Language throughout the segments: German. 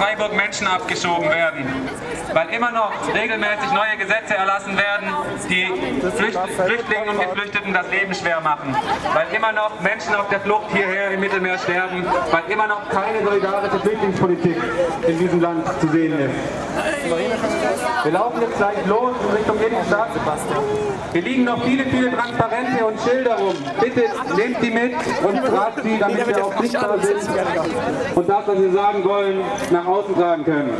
Freiburg Menschen abgeschoben werden, weil immer noch regelmäßig neue Gesetze erlassen werden, die Flücht Flüchtlingen und Geflüchteten das Leben schwer machen, weil immer noch Menschen auf der Flucht hierher im Mittelmeer sterben, weil immer noch keine solidarische Flüchtlingspolitik in diesem Land zu sehen ist. Wir laufen jetzt gleich los in Richtung Innenstadt. Hier liegen noch viele, viele Transparente und Schilder rum. Bitte nehmt die mit und tragt sie, damit wir auch sichtbar sind und das, was wir sagen wollen, nach außen tragen können.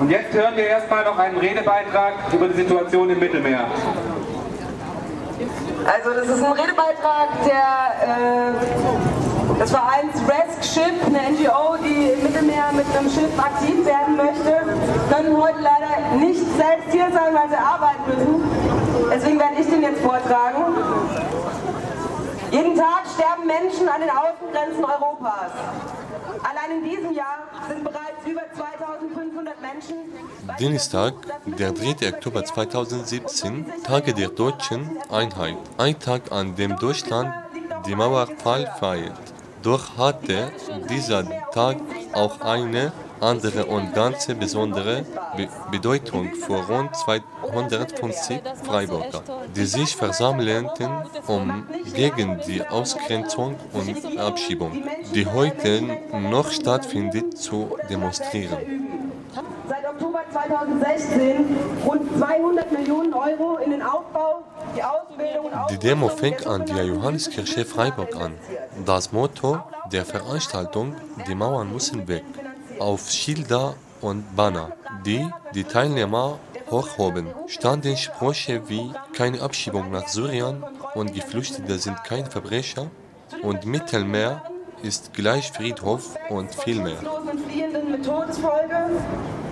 Und jetzt hören wir erstmal noch einen Redebeitrag über die Situation im Mittelmeer. Also das ist ein Redebeitrag der, äh, des Vereins Rescue Ship, eine NGO, die im Mittelmeer mit einem Schiff aktiv werden möchte. Können heute leider nicht selbst hier sein, weil sie arbeiten müssen. Deswegen werde ich den jetzt vortragen. Jeden Tag sterben Menschen an den Außengrenzen Europas. Allein in diesem Jahr sind bereits über 2500 Menschen. Dienstag, der 3. Oktober 2017, Tage der deutschen Einheit. Ein Tag, an dem Deutschland die Mauerfall feiert. Doch hatte dieser Tag auch eine andere und ganz besondere Be Bedeutung für rund 250 Freiburger, die sich versammelten, um gegen die Ausgrenzung und Abschiebung, die heute noch stattfindet, zu demonstrieren. Seit Oktober 2016 rund 200 Millionen Euro in den Aufbau, die Ausbildung und Die Demo fängt an der Johanneskirche Freiburg an. Das Motto der Veranstaltung, die Mauern müssen weg, auf Schilder und Banner, die die Teilnehmer hochhoben, standen Sprüche wie keine Abschiebung nach Syrien und Geflüchtete sind kein Verbrecher und Mittelmeer ist gleich Friedhof und viel mehr.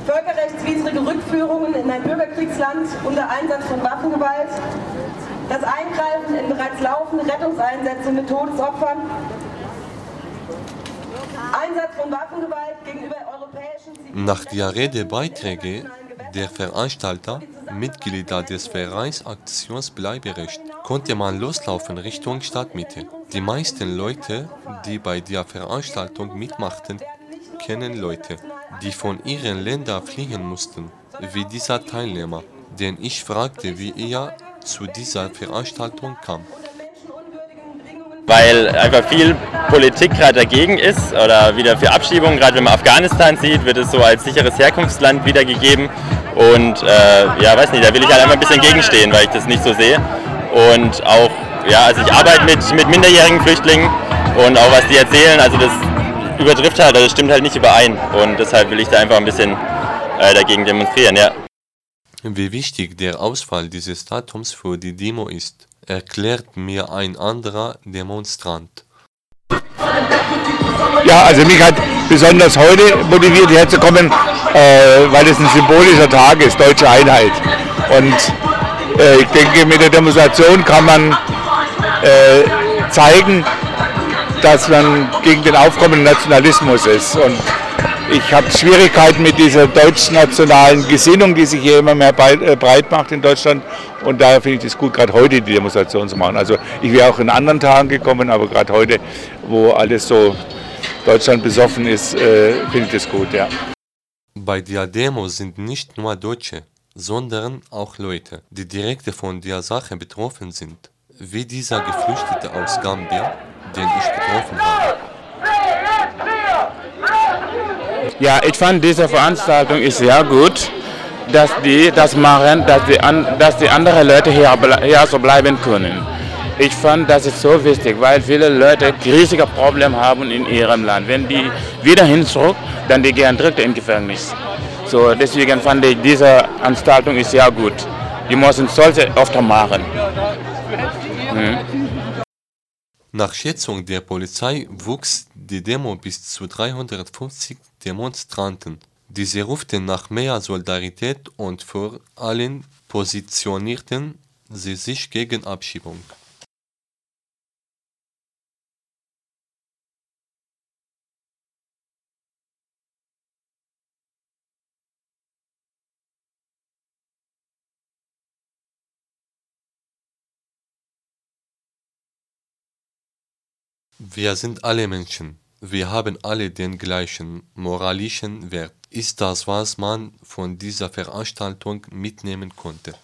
völkerrechtswidrige Rückführungen in ein Bürgerkriegsland unter Einsatz von Waffengewalt, das Eingreifen in bereits laufende Rettungseinsätze mit Todesopfern, Einsatz von Waffengewalt gegenüber europäischen Zivilen- Nach der Redebeiträge der Veranstalter, Mitglieder des Vereins Aktionsbleiberecht, konnte man loslaufen Richtung Stadtmitte. Die meisten Leute, die bei der Veranstaltung mitmachten, kennen Leute, die von ihren Ländern fliehen mussten, wie dieser Teilnehmer, den ich fragte, wie er zu dieser Veranstaltung kam. Weil einfach viel Politik gerade dagegen ist oder wieder für Abschiebungen. Gerade wenn man Afghanistan sieht, wird es so als sicheres Herkunftsland wiedergegeben. Und äh, ja, weiß nicht, da will ich halt einfach ein bisschen gegenstehen, weil ich das nicht so sehe. Und auch, ja, also ich arbeite mit, mit minderjährigen Flüchtlingen und auch was die erzählen, also das übertrifft halt, also das stimmt halt nicht überein. Und deshalb will ich da einfach ein bisschen äh, dagegen demonstrieren, ja. Wie wichtig der Ausfall dieses Datums für die Demo ist, erklärt mir ein anderer Demonstrant. Ja, also mich hat besonders heute motiviert, hierher zu kommen, äh, weil es ein symbolischer Tag ist, deutsche Einheit. Und äh, ich denke, mit der Demonstration kann man äh, zeigen, dass man gegen den aufkommenden Nationalismus ist. Und ich habe Schwierigkeiten mit dieser deutsch-nationalen Gesinnung, die sich hier immer mehr breit, äh, macht in Deutschland. Und daher finde ich es gut, gerade heute die Demonstration zu machen. Also ich wäre auch in anderen Tagen gekommen, aber gerade heute, wo alles so Deutschland besoffen ist, äh, finde ich das gut, ja. Bei der Demo sind nicht nur Deutsche, sondern auch Leute, die direkt von der Sache betroffen sind, wie dieser Geflüchtete aus Gambia, den ich getroffen habe. Ja, ich fand diese Veranstaltung ist sehr gut, dass die das machen, dass die, an, dass die anderen Leute hier, hier so bleiben können. Ich fand, das ist so wichtig, weil viele Leute riesige Probleme haben in ihrem Land. Wenn die wieder hin zurück, dann die gehen direkt in Gefängnis. So, deswegen fand ich, diese Veranstaltung ist sehr gut. Die müssen solche öfter machen. Nach Schätzung der Polizei wuchs die Demo bis zu 350 Demonstranten. Diese ruften nach mehr Solidarität und vor allem positionierten sie sich gegen Abschiebung. Wir sind alle Menschen. wir haben alle den gleichen moralischen Wert, ist das, was man von dieser Veranstaltung mitnehmen konnte.